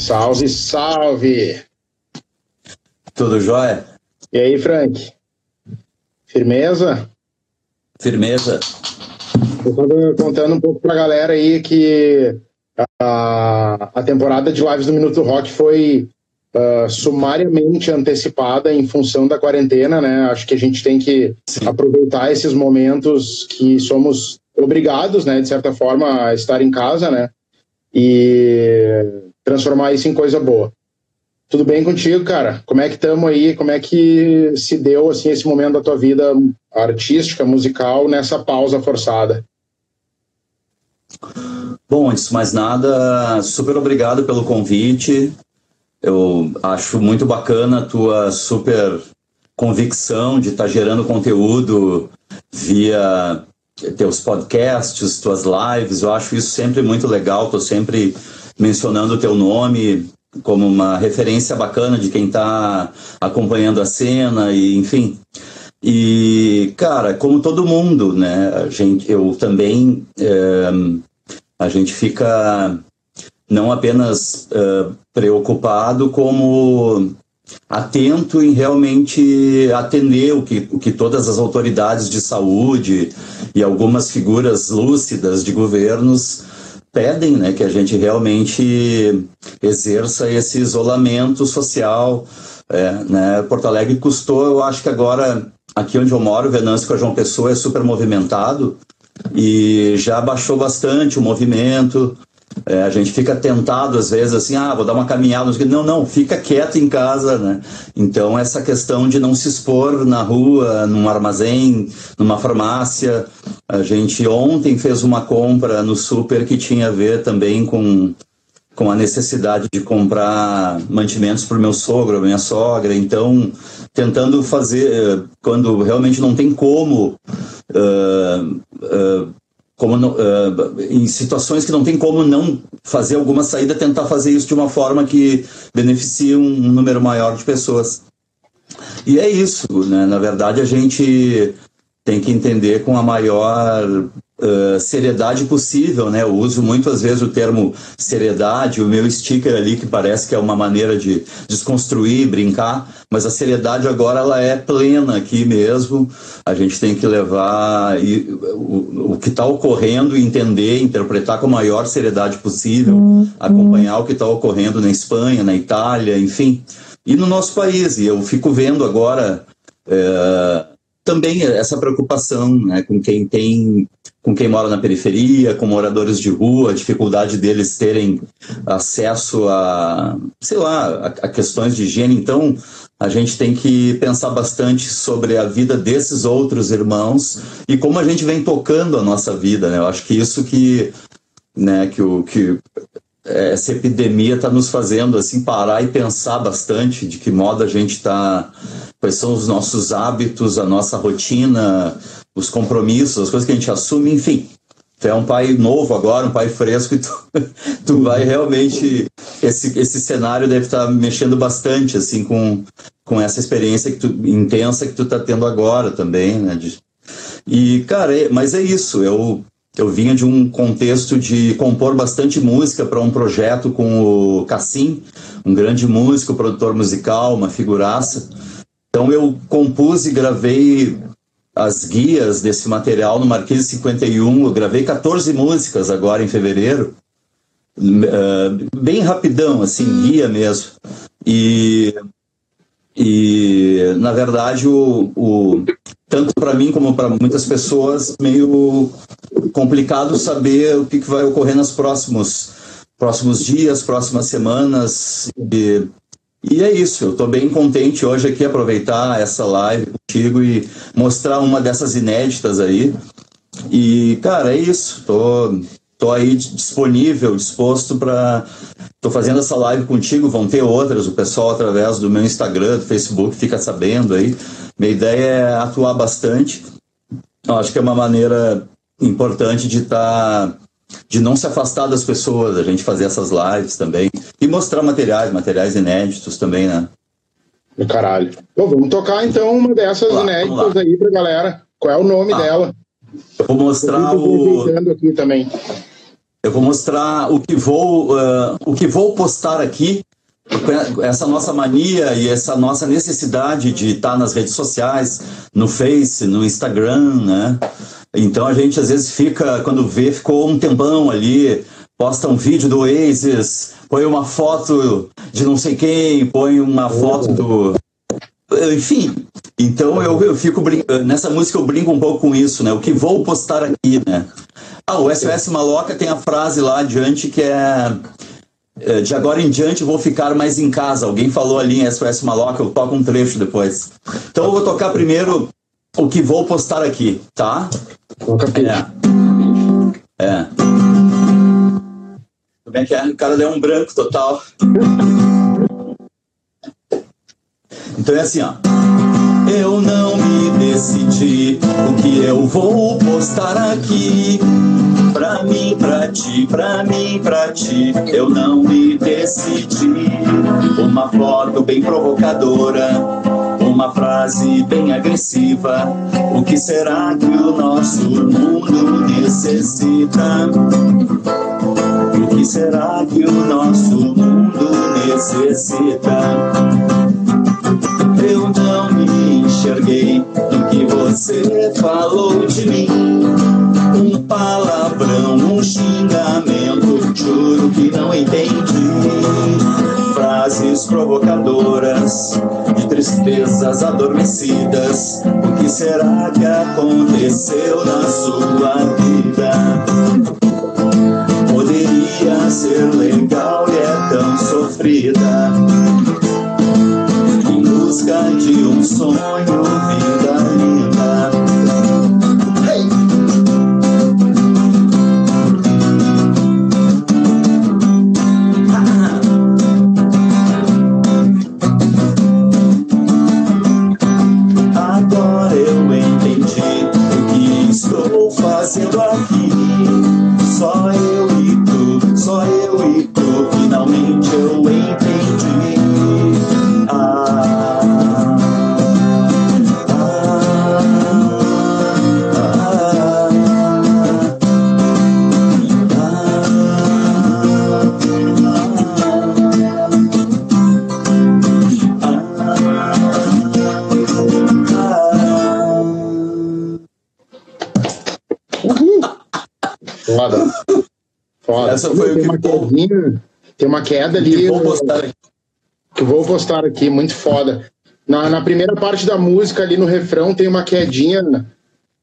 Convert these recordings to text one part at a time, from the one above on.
Salve, salve! Tudo jóia? E aí, Frank? Firmeza? Firmeza. Eu tô contando um pouco pra galera aí que a, a temporada de lives do Minuto Rock foi uh, sumariamente antecipada em função da quarentena, né? Acho que a gente tem que Sim. aproveitar esses momentos que somos obrigados, né, de certa forma, a estar em casa, né? E transformar isso em coisa boa. Tudo bem contigo, cara? Como é que estamos aí? Como é que se deu assim esse momento da tua vida artística, musical nessa pausa forçada? Bom, antes de mais nada, super obrigado pelo convite. Eu acho muito bacana a tua super convicção de estar tá gerando conteúdo via teus podcasts, tuas lives. Eu acho isso sempre muito legal. Estou sempre mencionando o teu nome como uma referência bacana de quem está acompanhando a cena e enfim. E cara, como todo mundo, né? A gente, eu também é, a gente fica não apenas uh, preocupado, como atento em realmente atender o que, o que todas as autoridades de saúde e algumas figuras lúcidas de governos pedem né, que a gente realmente exerça esse isolamento social. É, né? Porto Alegre custou, eu acho que agora, aqui onde eu moro, Venâncio com a João Pessoa é super movimentado e já baixou bastante o movimento. É, a gente fica tentado às vezes assim, ah, vou dar uma caminhada. Não, não, fica quieto em casa, né? Então, essa questão de não se expor na rua, num armazém, numa farmácia. A gente ontem fez uma compra no super que tinha a ver também com, com a necessidade de comprar mantimentos para o meu sogro, minha sogra. Então, tentando fazer, eh, quando realmente não tem como. Uh, uh, como uh, em situações que não tem como não fazer alguma saída, tentar fazer isso de uma forma que beneficie um, um número maior de pessoas. E é isso, né? Na verdade, a gente tem que entender com a maior uh, seriedade possível, né? Eu uso muitas vezes o termo seriedade, o meu sticker ali que parece que é uma maneira de desconstruir, brincar, mas a seriedade agora ela é plena aqui mesmo. A gente tem que levar e, o, o que está ocorrendo, entender, interpretar com a maior seriedade possível, uhum. acompanhar o que está ocorrendo na Espanha, na Itália, enfim, e no nosso país. E eu fico vendo agora é, também essa preocupação né, com quem tem com quem mora na periferia, com moradores de rua, a dificuldade deles terem acesso a, sei lá, a, a, questões de higiene. Então, a gente tem que pensar bastante sobre a vida desses outros irmãos e como a gente vem tocando a nossa vida, né? Eu acho que isso que, né, que o que essa epidemia está nos fazendo assim parar e pensar bastante de que modo a gente está, quais são os nossos hábitos, a nossa rotina, os compromissos, as coisas que a gente assume, enfim. Tu é um pai novo agora, um pai fresco, e tu, tu vai realmente. Esse, esse cenário deve estar mexendo bastante, assim, com, com essa experiência que tu, intensa que tu está tendo agora também, né? De, e, cara, é, mas é isso. Eu, eu vinha de um contexto de compor bastante música para um projeto com o Cassim, um grande músico, produtor musical, uma figuraça. Então eu compus e gravei as guias desse material no Marquês 51. Eu gravei 14 músicas agora em fevereiro, uh, bem rapidão, assim, hum. guia mesmo. E, e na verdade, o, o tanto para mim como para muitas pessoas, meio complicado saber o que, que vai ocorrer nos próximos, próximos dias, próximas semanas. E, e é isso, eu estou bem contente hoje aqui aproveitar essa live contigo e mostrar uma dessas inéditas aí. E, cara, é isso. Tô, tô aí disponível, disposto para. Tô fazendo essa live contigo, vão ter outras, o pessoal através do meu Instagram, do Facebook, fica sabendo aí. Minha ideia é atuar bastante. Eu acho que é uma maneira importante de estar. Tá de não se afastar das pessoas, a gente fazer essas lives também. E mostrar materiais, materiais inéditos também, né? Do caralho. Pô, vamos tocar então uma dessas lá, inéditas aí pra galera. Qual é o nome ah, dela? Eu vou mostrar eu o. aqui também. eu vou mostrar o que vou, uh, o que vou postar aqui, essa nossa mania e essa nossa necessidade de estar nas redes sociais, no Face, no Instagram, né? Então a gente às vezes fica, quando vê, ficou um tempão ali, posta um vídeo do Oasis, põe uma foto de não sei quem, põe uma foto do. Enfim, então eu, eu fico nessa música eu brinco um pouco com isso, né? O que vou postar aqui, né? Ah, o SOS Maloca tem a frase lá adiante que é, é de agora em diante vou ficar mais em casa. Alguém falou ali em SOS Maloca, eu toco um trecho depois. Então eu vou tocar primeiro o que vou postar aqui, tá? É. É. Como é que é? O cara deu um branco total. Então é assim, ó. Eu não me decidi o que eu vou postar aqui. Pra mim, pra ti, pra mim, pra ti, eu não me decidi. Uma foto bem provocadora, uma frase bem agressiva. O que será que o nosso mundo necessita? O que será que o nosso mundo necessita? Eu não me enxerguei no que você falou de mim. Um palavrão, um xingamento, juro que não entendi. Frases provocadoras, de tristezas adormecidas. O que será que aconteceu na sua vida? Poderia ser legal e é tão sofrida busca de um sonho, vida Só tem uma que quedinha, Tem uma queda ali. Que vou postar aqui. Que vou postar aqui, muito foda. Na, na primeira parte da música, ali no refrão, tem uma quedinha.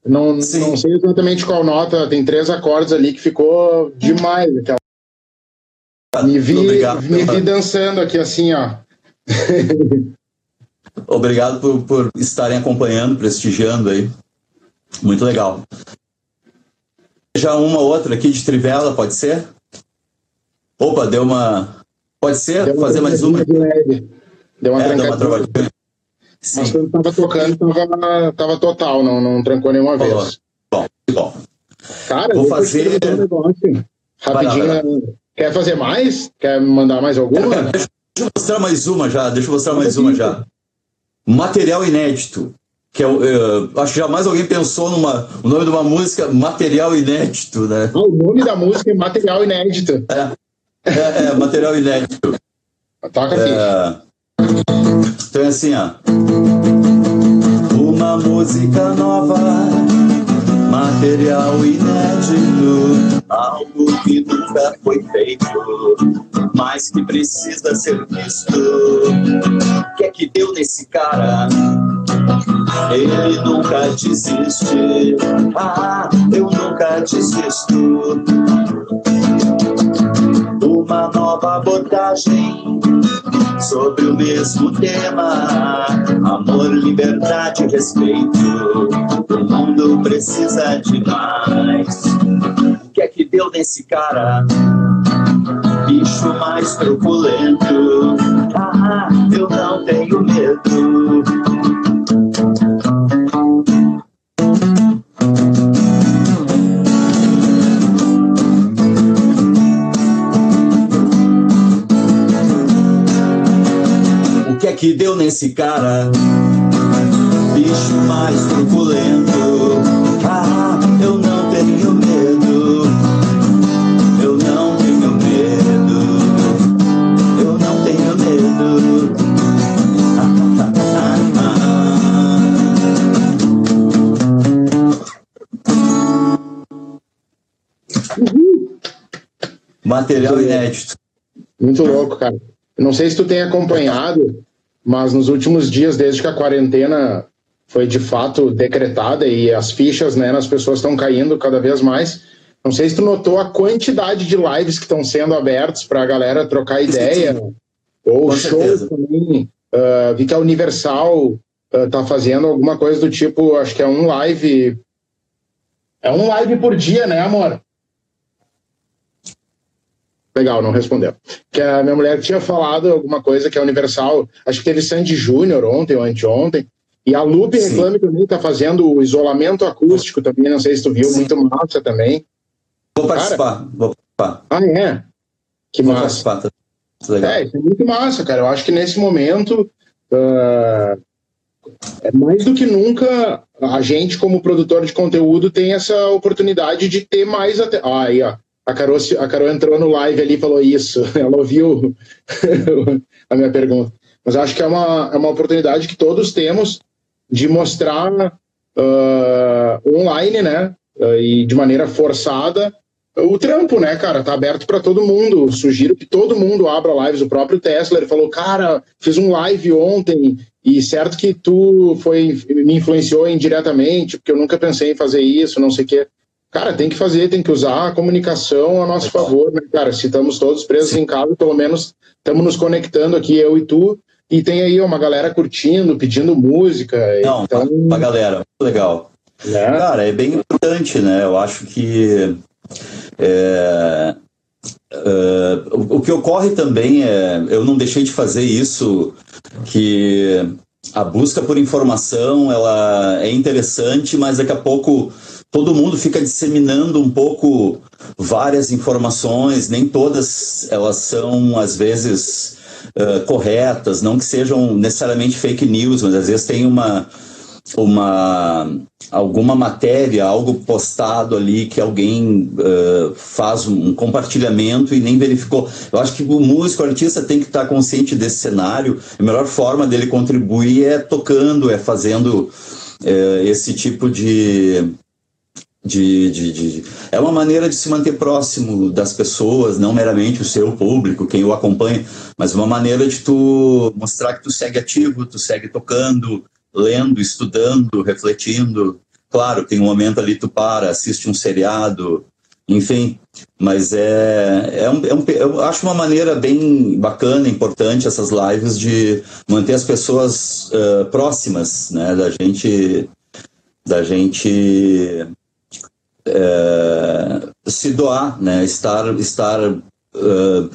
Não, não sei exatamente qual nota, tem três acordes ali que ficou demais. Aquela. Me vi, Obrigado. me vi dançando aqui assim, ó. Obrigado por, por estarem acompanhando, prestigiando aí. Muito legal. Já uma outra aqui de Trivela, pode ser? Opa, deu uma. Pode ser? Deu Fazer mais uma? de leve. Deu uma É, deu uma travadinha. Mas Sim. quando tava tocando, tava, tava total, não, não trancou nenhuma Falou. vez. Bom, bom. Cara, Vou eu fazer- um negócio. Rapidinho. Vai lá, né? Quer fazer mais? Quer mandar mais alguma? Deixa eu mostrar mais uma já, deixa eu mostrar mais uma já. Material inédito. Que é, o- é, acho que jamais alguém pensou numa, o nome de uma música material inédito, né? Ah, o nome da música é Material Inédito. É, é material inédito. Toca aqui. É, então é assim, ó. Uma música nova, material inédito, algo que nunca foi feito, mas que precisa ser visto. O que é que deu nesse cara? Ele nunca desiste. Ah, eu nunca desisto. Uma nova abordagem sobre o mesmo tema: amor, liberdade e respeito. O mundo precisa de mais. O que é que deu nesse cara? Bicho mais truculento. Ah, eu não tenho medo. que deu nesse cara. Bicho mais truculento. Ah, eu não tenho medo. Eu não tenho medo. Eu não tenho medo. Material inédito. Muito louco, cara. Não sei se tu tem acompanhado, mas nos últimos dias, desde que a quarentena foi de fato decretada e as fichas né, nas pessoas estão caindo cada vez mais, não sei se tu notou a quantidade de lives que estão sendo abertos para a galera trocar ideia, ou shows também. Uh, vi que a Universal uh, tá fazendo alguma coisa do tipo, acho que é um live. É um live por dia, né, amor? Legal, não respondeu. Que a minha mulher tinha falado alguma coisa que a Universal, acho que teve Sandy Júnior ontem ou anteontem, e a Lupe Reclame também está fazendo o isolamento acústico também, não sei se tu viu, Sim. muito massa também. Vou participar, cara, vou participar. Ah, é? Que vou massa. Participar, tá legal. É, isso é muito massa, cara. Eu acho que nesse momento, uh, é mais do que nunca, a gente, como produtor de conteúdo, tem essa oportunidade de ter mais. Até... Ah, aí, ó. A Carol, a Carol entrou no live ali e falou isso. Ela ouviu a minha pergunta. Mas acho que é uma, é uma oportunidade que todos temos de mostrar uh, online, né? Uh, e de maneira forçada o trampo, né, cara? Tá aberto para todo mundo. Sugiro que todo mundo abra lives. O próprio Tesla ele falou, cara, fiz um live ontem e certo que tu foi me influenciou indiretamente, porque eu nunca pensei em fazer isso, não sei o quê. Cara, tem que fazer, tem que usar a comunicação a nosso favor, né, cara? Se estamos todos presos em casa, pelo menos estamos nos conectando aqui, eu e tu, e tem aí uma galera curtindo, pedindo música. Não, então... uma galera, legal. É. Cara, é bem importante, né? Eu acho que é, é, o, o que ocorre também é, eu não deixei de fazer isso, que a busca por informação ela é interessante, mas daqui a pouco todo mundo fica disseminando um pouco várias informações, nem todas elas são às vezes uh, corretas, não que sejam necessariamente fake news, mas às vezes tem uma uma alguma matéria, algo postado ali que alguém uh, faz um compartilhamento e nem verificou. Eu acho que o músico, o artista tem que estar consciente desse cenário. A melhor forma dele contribuir é tocando, é fazendo esse tipo de, de, de, de, É uma maneira de se manter próximo das pessoas, não meramente o seu público, quem o acompanha, mas uma maneira de tu mostrar que tu segue ativo, tu segue tocando, lendo, estudando, refletindo. Claro, tem um momento ali tu para, assiste um seriado, enfim, mas é, é, um, é um, eu acho uma maneira bem bacana, importante essas lives de manter as pessoas uh, próximas, né, da gente, da gente uh, se doar, né, estar, estar uh,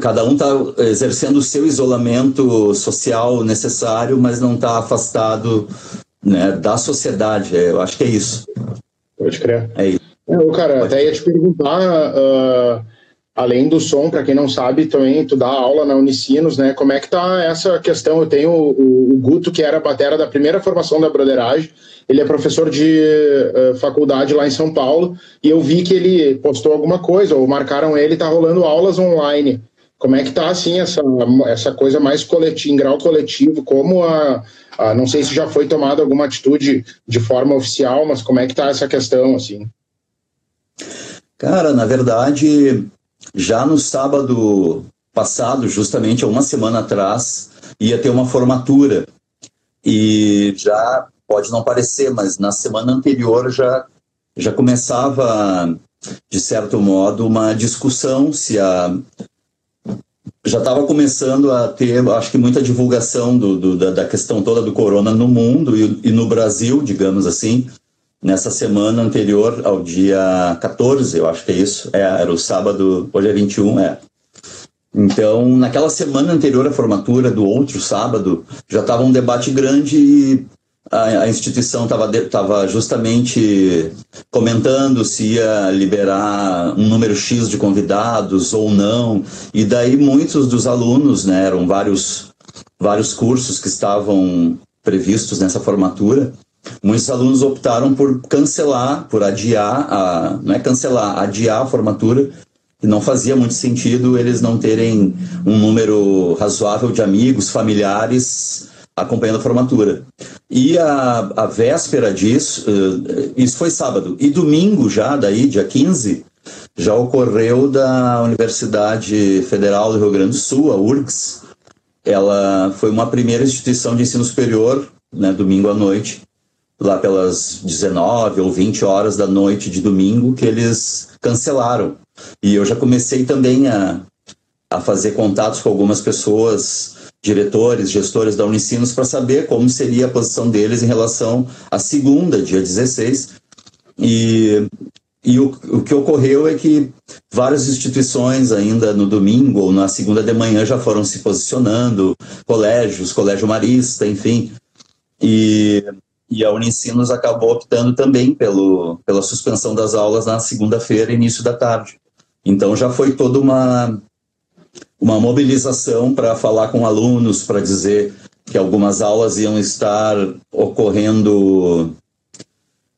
cada um está exercendo o seu isolamento social necessário, mas não está afastado né, da sociedade. É, eu acho que é isso. Pode crer. É isso. É, cara, até ia te perguntar, uh, além do som, para quem não sabe, também tu dá aula na Unicinos, né? Como é que tá essa questão? Eu tenho o, o Guto, que era a batera da primeira formação da Broderagem, ele é professor de uh, faculdade lá em São Paulo e eu vi que ele postou alguma coisa, ou marcaram ele, tá rolando aulas online. Como é que tá, assim, essa, essa coisa mais coletiva, em grau coletivo, como a, a, não sei se já foi tomada alguma atitude de forma oficial, mas como é que tá essa questão, assim? Cara, na verdade, já no sábado passado, justamente há uma semana atrás, ia ter uma formatura. E já pode não parecer, mas na semana anterior já, já começava, de certo modo, uma discussão se a. Já estava começando a ter, acho que, muita divulgação do, do da, da, questão toda do corona no mundo e, e no Brasil, digamos assim, nessa semana anterior ao dia 14, eu acho que é isso, é, era o sábado, hoje é 21, é. Então, naquela semana anterior à formatura, do outro sábado, já estava um debate grande a, a instituição estava justamente comentando se ia liberar um número X de convidados ou não, e daí muitos dos alunos, né, eram vários, vários cursos que estavam previstos nessa formatura, muitos alunos optaram por cancelar, por adiar, a, não é cancelar, adiar a formatura, e não fazia muito sentido eles não terem um número razoável de amigos, familiares acompanhando a formatura. E a, a véspera disso, uh, isso foi sábado, e domingo já, daí, dia 15, já ocorreu da Universidade Federal do Rio Grande do Sul, a URGS. Ela foi uma primeira instituição de ensino superior, né, domingo à noite, lá pelas 19 ou 20 horas da noite de domingo, que eles cancelaram. E eu já comecei também a, a fazer contatos com algumas pessoas, diretores, gestores da Unicinos, para saber como seria a posição deles em relação à segunda, dia 16. E, e o, o que ocorreu é que várias instituições, ainda no domingo ou na segunda de manhã, já foram se posicionando, colégios, Colégio Marista, enfim. E e a Unicinos acabou optando também pelo, pela suspensão das aulas na segunda-feira, início da tarde. Então já foi toda uma, uma mobilização para falar com alunos, para dizer que algumas aulas iam estar ocorrendo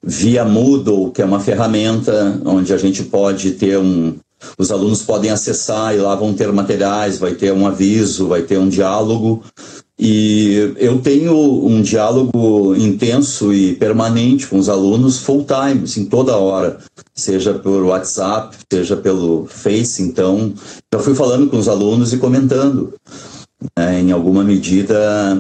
via Moodle, que é uma ferramenta onde a gente pode ter um. Os alunos podem acessar e lá vão ter materiais, vai ter um aviso, vai ter um diálogo e eu tenho um diálogo intenso e permanente com os alunos full time, assim, toda hora, seja por WhatsApp, seja pelo Face. Então, já fui falando com os alunos e comentando. Né, em alguma medida,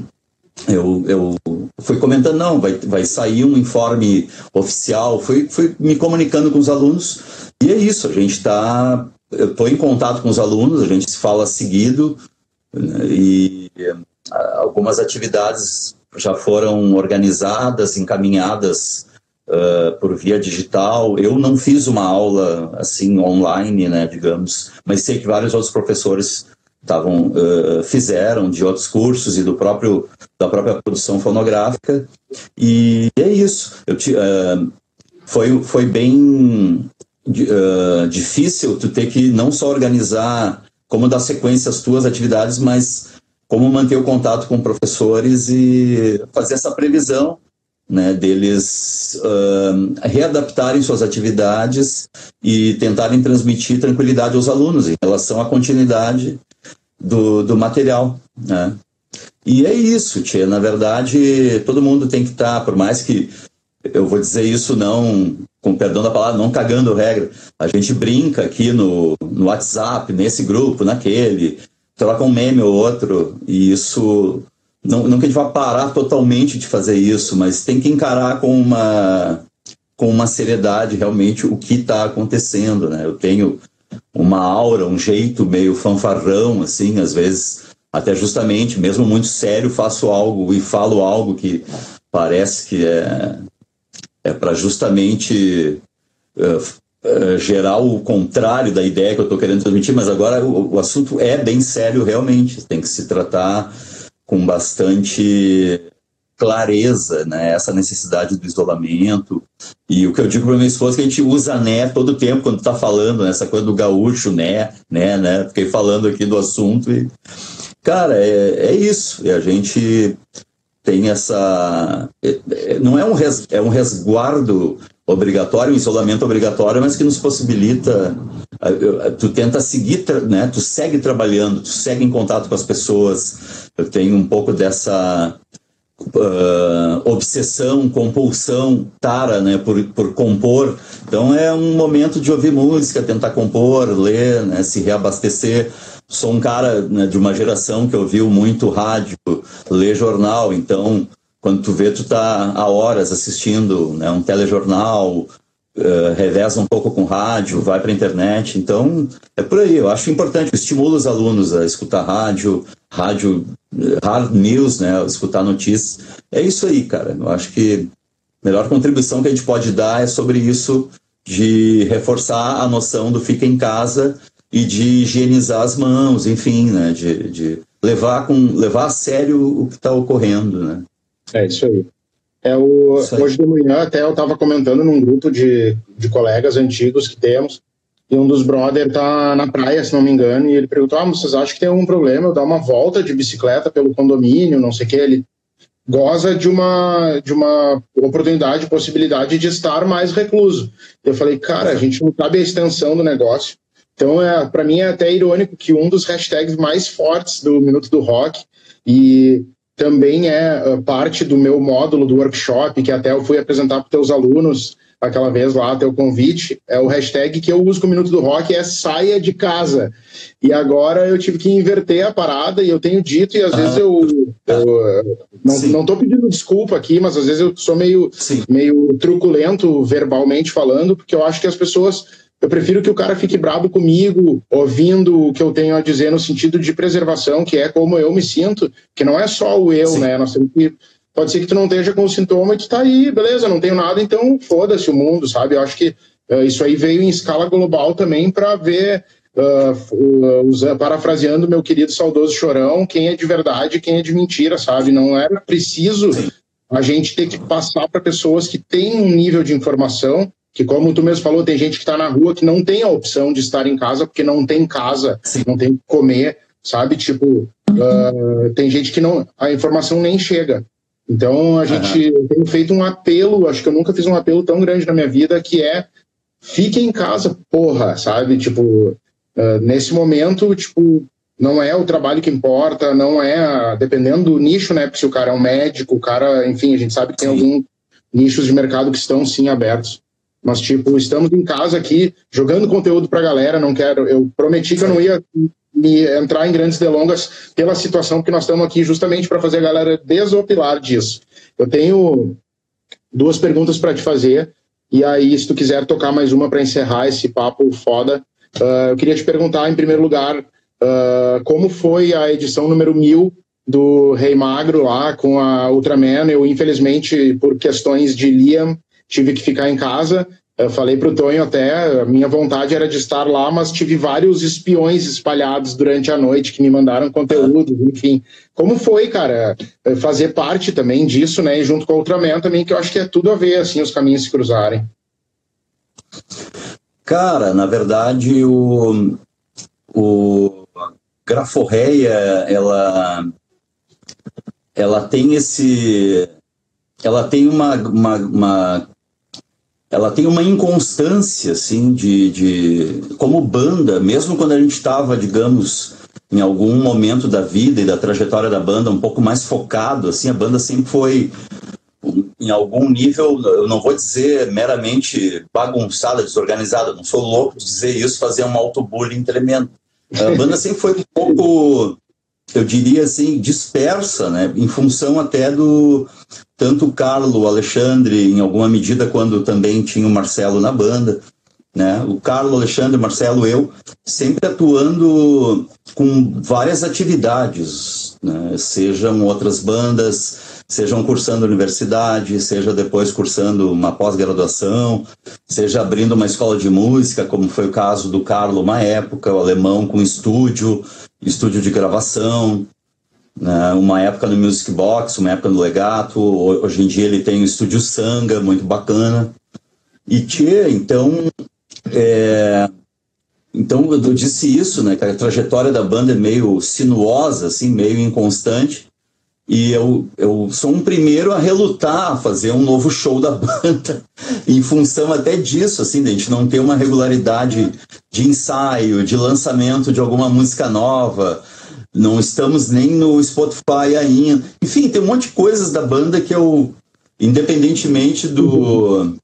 eu, eu fui comentando, não, vai, vai sair um informe oficial, fui, fui me comunicando com os alunos. E é isso, a gente está. Eu estou em contato com os alunos, a gente se fala seguido, e algumas atividades já foram organizadas, encaminhadas uh, por via digital. Eu não fiz uma aula assim online, né, digamos, mas sei que vários outros professores estavam uh, fizeram de outros cursos e do próprio da própria produção fonográfica e é isso. Eu uh, foi foi bem difícil tu ter que não só organizar como dar sequência às tuas atividades, mas como manter o contato com professores e fazer essa previsão né, deles uh, readaptarem suas atividades e tentarem transmitir tranquilidade aos alunos em relação à continuidade do, do material. Né? E é isso, tia. Na verdade, todo mundo tem que estar, por mais que eu vou dizer isso não, com perdão da palavra, não cagando regra. A gente brinca aqui no, no WhatsApp, nesse grupo, naquele, troca um meme ou outro, e isso. Não, não que a gente vá parar totalmente de fazer isso, mas tem que encarar com uma, com uma seriedade realmente o que está acontecendo, né? Eu tenho uma aura, um jeito meio fanfarrão, assim, às vezes, até justamente, mesmo muito sério, faço algo e falo algo que parece que é é para justamente uh, uh, gerar o contrário da ideia que eu estou querendo transmitir, mas agora o, o, assunto é bem sério realmente, tem que se tratar com bastante clareza, né, essa necessidade do isolamento, e o que eu digo para minha esposa é que a gente usa né todo tempo quando está falando, né, essa coisa do gaúcho, né, né, né, fiquei falando aqui do assunto e, cara, é, é isso, e a gente tem essa. É, é, não é um, res, é um resguardo obrigatório, um isolamento obrigatório, mas que nos possibilita. Tu tenta seguir, né? Tu segue trabalhando, tu segue em contato com as pessoas. Eu tenho um pouco dessa uh, obsessão, compulsão, tara, né? Por, por compor. Então é um momento de ouvir música, tentar compor, ler, né? Se reabastecer sou um cara né, de uma geração que ouviu muito rádio, lê jornal, então quando tu vê, tu tá há horas assistindo né, um telejornal, uh, reveza um pouco com rádio, vai para internet, então é por aí. Eu acho importante, estimula os alunos a escutar rádio, rádio, hard news, né, escutar notícias. É isso aí, cara. Eu acho que a melhor contribuição que a gente pode dar é sobre isso de reforçar a noção do fica em casa e de higienizar as mãos, enfim, né, de, de levar, com, levar a sério o que está ocorrendo. Né. É isso aí. É o. Hoje de manhã até eu estava comentando num grupo de, de colegas antigos que temos, e um dos brothers tá na praia, se não me engano, e ele perguntou: Ah, vocês acham que tem algum problema eu dar uma volta de bicicleta pelo condomínio, não sei o que? Ele goza de uma, de uma oportunidade, possibilidade de estar mais recluso. Eu falei, cara, a gente não sabe a extensão do negócio. Então, é, para mim é até irônico que um dos hashtags mais fortes do Minuto do Rock e também é uh, parte do meu módulo do workshop, que até eu fui apresentar para os teus alunos aquela vez lá, teu convite, é o hashtag que eu uso com o Minuto do Rock é saia de casa. E agora eu tive que inverter a parada e eu tenho dito, e às ah, vezes eu, eu não, não tô pedindo desculpa aqui, mas às vezes eu sou meio, meio truculento verbalmente falando, porque eu acho que as pessoas eu prefiro que o cara fique brabo comigo, ouvindo o que eu tenho a dizer no sentido de preservação, que é como eu me sinto, que não é só o eu, Sim. né? Nós temos que. Pode ser que tu não esteja com o sintoma e tu tá aí, beleza, não tenho nada, então foda-se o mundo, sabe? Eu acho que uh, isso aí veio em escala global também para ver, uh, uh, parafraseando meu querido saudoso Chorão, quem é de verdade e quem é de mentira, sabe? Não era preciso a gente ter que passar para pessoas que têm um nível de informação que como tu mesmo falou, tem gente que está na rua que não tem a opção de estar em casa porque não tem casa, Sim. não tem que comer, sabe? Tipo, uh, tem gente que não, a informação nem chega. Então a gente uhum. tem feito um apelo, acho que eu nunca fiz um apelo tão grande na minha vida que é fique em casa, porra, sabe? Tipo, uh, nesse momento, tipo, não é o trabalho que importa, não é, a, dependendo do nicho, né? Porque se o cara é um médico, o cara, enfim, a gente sabe que tem alguns nichos de mercado que estão sim abertos. Mas, tipo, estamos em casa aqui, jogando conteúdo pra galera, não quero. Eu prometi que eu não ia me entrar em grandes delongas pela situação que nós estamos aqui justamente para fazer a galera desopilar disso. Eu tenho duas perguntas para te fazer, e aí, se tu quiser tocar mais uma para encerrar esse papo foda, uh, eu queria te perguntar, em primeiro lugar, uh, como foi a edição número mil do Rei Magro lá com a Ultraman. Eu, infelizmente, por questões de Liam, tive que ficar em casa. Eu falei para o Tonho até, a minha vontade era de estar lá, mas tive vários espiões espalhados durante a noite que me mandaram conteúdo, enfim. Como foi, cara, fazer parte também disso, né? E junto com o Ultraman também, que eu acho que é tudo a ver, assim, os caminhos se cruzarem. Cara, na verdade, o, o Graforreia, ela, ela tem esse, ela tem uma, uma, uma ela tem uma inconstância, assim, de, de como banda, mesmo quando a gente estava, digamos, em algum momento da vida e da trajetória da banda um pouco mais focado, assim, a banda sempre foi em algum nível, eu não vou dizer meramente bagunçada, desorganizada, não sou louco de dizer isso, fazer um auto-bullying tremendo. A banda sempre foi um pouco eu diria assim, dispersa, né, em função até do tanto o Carlo, o Alexandre, em alguma medida, quando também tinha o Marcelo na banda, né, o Carlo, Alexandre, Marcelo, eu, sempre atuando com várias atividades, né, sejam outras bandas, sejam cursando universidade, seja depois cursando uma pós-graduação, seja abrindo uma escola de música, como foi o caso do Carlo uma época, o alemão com estúdio, estúdio de gravação? Uma época no Music Box, uma época no Legato, hoje em dia ele tem o estúdio Sanga, muito bacana. E Tchê, então, é... então eu disse isso, né, que a trajetória da banda é meio sinuosa, assim, meio inconstante, e eu, eu sou um primeiro a relutar a fazer um novo show da banda, em função até disso, assim, de a gente não ter uma regularidade de ensaio, de lançamento de alguma música nova. Não estamos nem no Spotify ainda. Enfim, tem um monte de coisas da banda que eu, independentemente do,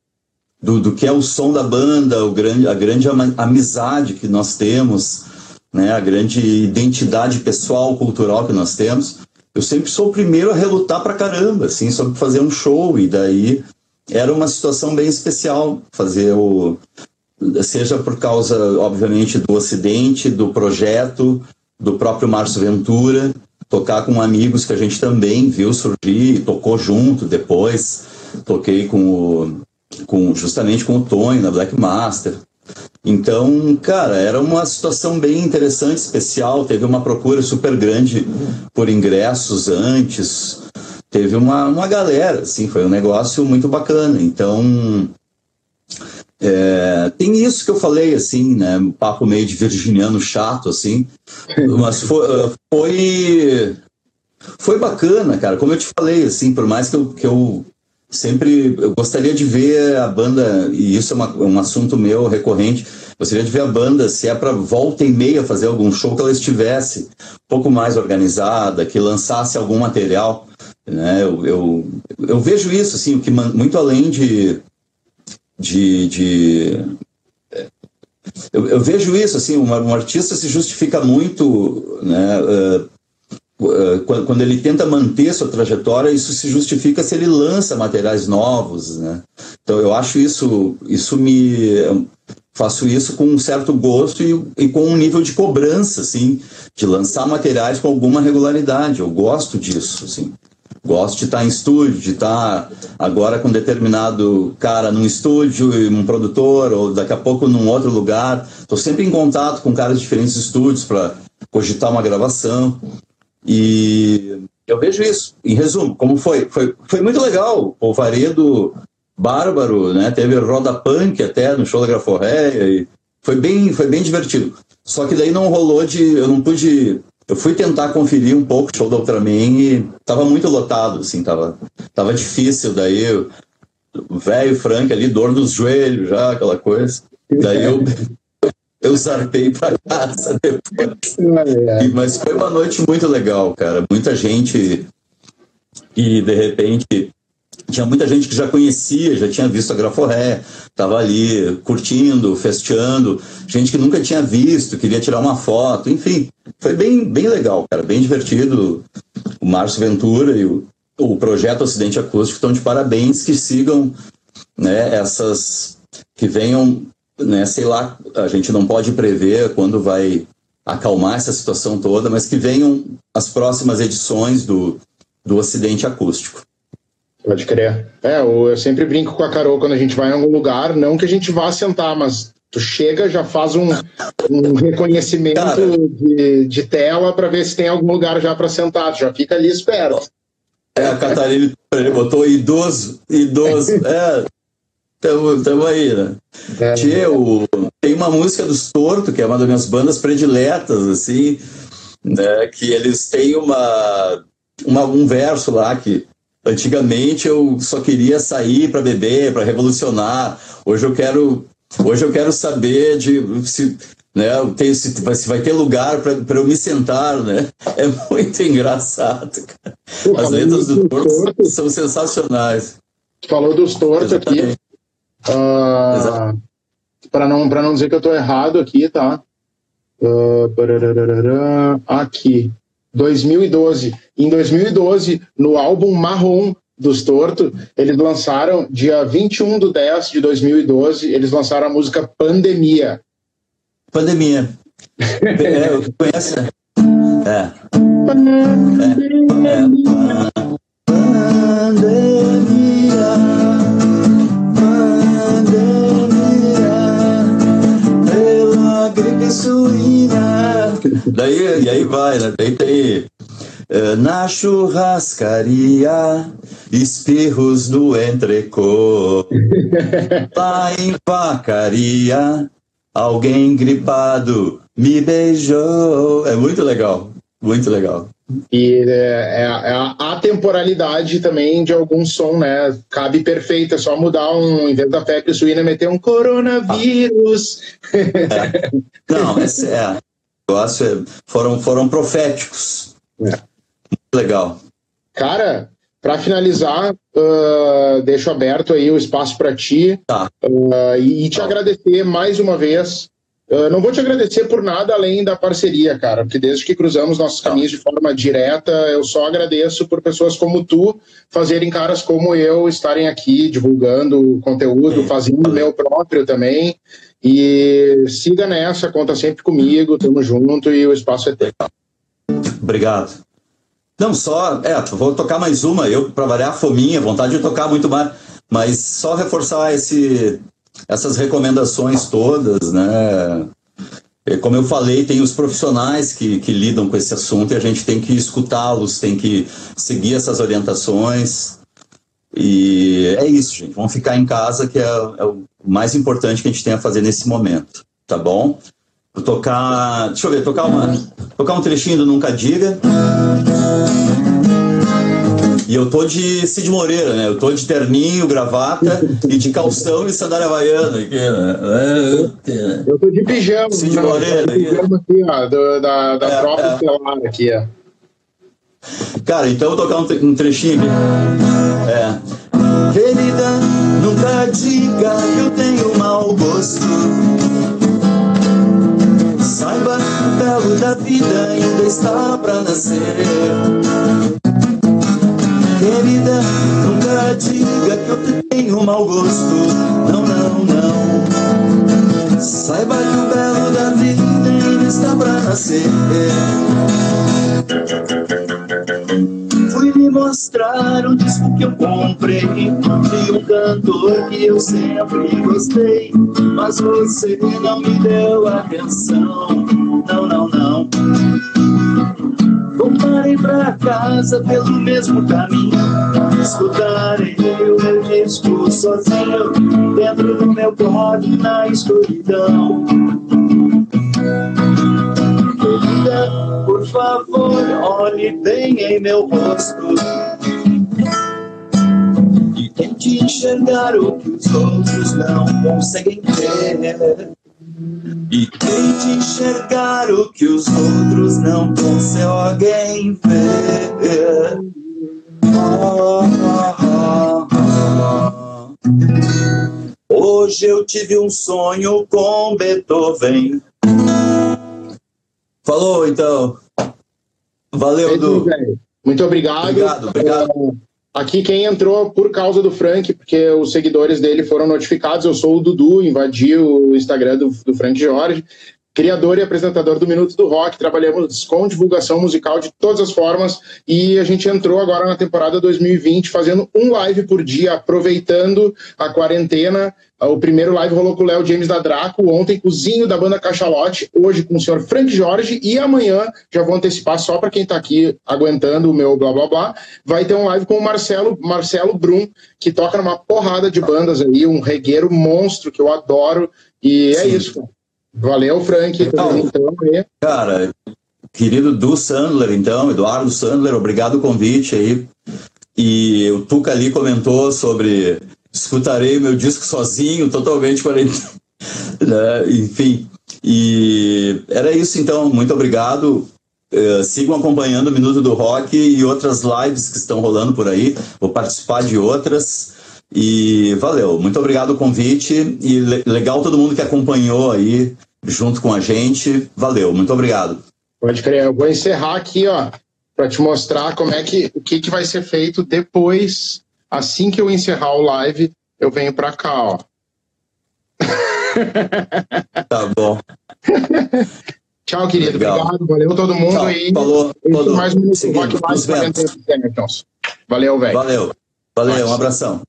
do, do que é o som da banda, o grande, a grande amizade que nós temos, né, a grande identidade pessoal, cultural que nós temos, eu sempre sou o primeiro a relutar pra caramba, assim, sobre fazer um show. E daí era uma situação bem especial fazer o. Seja por causa, obviamente, do acidente, do projeto, do próprio Márcio Ventura, tocar com amigos que a gente também viu surgir, tocou junto depois. Toquei com o, com, justamente com o Tonho na Black Master. Então, cara, era uma situação bem interessante, especial. Teve uma procura super grande por ingressos antes. Teve uma, uma galera, assim, foi um negócio muito bacana. Então, é, tem isso que eu falei, assim, né? Um papo meio de virginiano chato, assim. Mas foi, foi, foi bacana, cara. Como eu te falei, assim, por mais que eu, que eu sempre eu gostaria de ver a banda, e isso é uma, um assunto meu recorrente, gostaria de ver a banda, se é para volta e meia fazer algum show, que ela estivesse um pouco mais organizada, que lançasse algum material. Né? Eu, eu, eu vejo isso, assim, o que muito além de, de, de eu, eu, vejo isso assim, um, um, artista se justifica muito, né, uh, uh, quando ele tenta manter sua trajetória, isso se justifica se ele lança materiais novos, né? Então eu acho isso, isso me faço isso com um certo gosto e, e, com um nível de cobrança, assim, de lançar materiais com alguma regularidade. Eu gosto disso, assim. Gosto de estar em estúdio, de estar agora com determinado cara num estúdio, um produtor, ou daqui a pouco num outro lugar. Estou sempre em contato com caras de diferentes estúdios para cogitar uma gravação. E eu vejo isso. Em resumo, como foi? Foi, foi muito legal. O Varedo bárbaro, né? Teve roda punk até no show da Graforréia e foi bem, foi bem divertido. Só que daí não rolou de, eu não pude, eu fui tentar conferir um pouco o show da Ultraman e tava muito lotado, assim, tava, tava difícil. Daí o velho Frank ali, dor nos joelhos já, aquela coisa. Daí eu eu zarpei para casa depois. E, mas foi uma noite muito legal, cara. Muita gente e de repente tinha muita gente que já conhecia, já tinha visto a Graforré, estava ali curtindo, festeando, gente que nunca tinha visto, queria tirar uma foto, enfim, foi bem, bem legal, cara, bem divertido. O Márcio Ventura e o, o projeto Ocidente Acústico estão de parabéns, que sigam né, essas, que venham, né, sei lá, a gente não pode prever quando vai acalmar essa situação toda, mas que venham as próximas edições do, do Ocidente Acústico. Pode crer. É, eu sempre brinco com a Carol quando a gente vai em algum lugar, não que a gente vá sentar, mas tu chega, já faz um, um reconhecimento de, de, tela para ver se tem algum lugar já para sentar, tu já fica ali esperto. É, a Catarina ele botou idoso, idoso, é, Tamo, aí, né? É. Tchê, o, tem uma música dos Torto, que é uma das minhas bandas prediletas, assim, né? Que eles têm uma, uma um verso lá que Antigamente eu só queria sair para beber, para revolucionar. Hoje eu quero, hoje eu quero saber de se, né, tem, se, se vai ter lugar para eu me sentar, né? É muito engraçado. Cara. As letras do Torto são sensacionais. Falou dos tortos aqui. Uh, para não para não dizer que eu estou errado aqui, tá? Uh, aqui. 2012. Em 2012, no álbum Marrom dos Torto, eles lançaram, dia 21 de 10 de 2012, eles lançaram a música Pandemia. Pandemia. é, conhece? É. é. é. Pandemia. Pandemia. Daí, e aí vai, né? Daí tem uh, na churrascaria, espirros no entrecô. Lá em vacaria, alguém gripado me beijou. É muito legal, muito legal. E é, é, é a atemporalidade também de algum som, né? Cabe perfeito, é só mudar um, em vez da febre suína, meter um coronavírus. É. Não, é, negócio é, foram, foram proféticos. É. Muito legal. Cara, para finalizar, uh, deixo aberto aí o espaço para ti tá. uh, e te tá. agradecer mais uma vez. Uh, não vou te agradecer por nada além da parceria, cara, porque desde que cruzamos nossos caminhos de forma direta, eu só agradeço por pessoas como tu fazerem caras como eu estarem aqui divulgando conteúdo, fazendo o meu próprio também. E siga nessa, conta sempre comigo, tamo junto e o espaço é teu. Obrigado. Não, só, é, vou tocar mais uma, eu, para variar a fominha, vontade de tocar muito mais, mas só reforçar esse, essas recomendações todas, né? Como eu falei, tem os profissionais que, que lidam com esse assunto e a gente tem que escutá-los, tem que seguir essas orientações. E é isso, gente. Vamos ficar em casa, que é, é o mais importante que a gente tem a fazer nesse momento, tá bom? Vou tocar. Deixa eu ver, tocar uma. Tocar um trechinho do Nunca Diga. E eu tô de Cid Moreira, né? Eu tô de terninho, gravata e de calção e sandália havaiana aqui, né? É, é, é. Eu tô de pijama. Cid não, Moreira. Tô de né? pijama aqui, ó, do, da, da é, tropa é. estelar aqui, ó. Cara, então eu vou tocar um, trechinho aqui. É. Querida, nunca diga que eu tenho mau gosto. Saiba, o belo da vida ainda está pra nascer. Querida, nunca diga que eu tenho mau gosto. Não, não, não. Saiba que o belo da vida ainda está pra nascer. Fui me mostrar um disco que eu comprei de um cantor que eu sempre gostei, mas você não me deu atenção. Pra casa pelo mesmo caminho. Escutarei o meu disco sozinho, dentro do meu quarto na escuridão. Querida, por favor, olhe bem em meu rosto. E tente enxergar o que os outros não conseguem ver. E tente enxergar o que os outros não conseguem ver. Hoje eu tive um sonho com Beethoven. Falou então. Valeu, Du. Muito obrigado. Obrigado, obrigado. Uh, aqui quem entrou por causa do Frank, porque os seguidores dele foram notificados. Eu sou o Dudu, invadi o Instagram do, do Frank Jorge criador e apresentador do Minuto do Rock, trabalhamos com divulgação musical de todas as formas e a gente entrou agora na temporada 2020 fazendo um live por dia, aproveitando a quarentena. O primeiro live rolou com o Léo James da Draco, ontem com o Zinho da banda Cachalote, hoje com o senhor Frank Jorge e amanhã, já vou antecipar só para quem está aqui aguentando o meu blá blá blá, vai ter um live com o Marcelo, Marcelo Brum, que toca numa porrada de bandas aí, um regueiro monstro que eu adoro e é Sim. isso. Valeu, Frank. Então, então, cara, querido Du Sandler, então, Eduardo Sandler, obrigado o convite aí. E o Tuca ali comentou sobre escutarei meu disco sozinho, totalmente quarentena. Né? Enfim, e era isso então. Muito obrigado. Uh, sigam acompanhando o Minuto do Rock e outras lives que estão rolando por aí. Vou participar de outras. E valeu, muito obrigado o convite e legal todo mundo que acompanhou aí junto com a gente. Valeu, muito obrigado. Pode crer. Eu vou encerrar aqui, ó, para te mostrar como é que o que, que vai ser feito depois, assim que eu encerrar o live, eu venho para cá, ó. Tá bom. Tchau, querido. Legal. Obrigado. Valeu todo mundo Tchau. aí. Falou. Falou. Mais um minuto. Valeu, velho. Valeu. Valeu, um abração.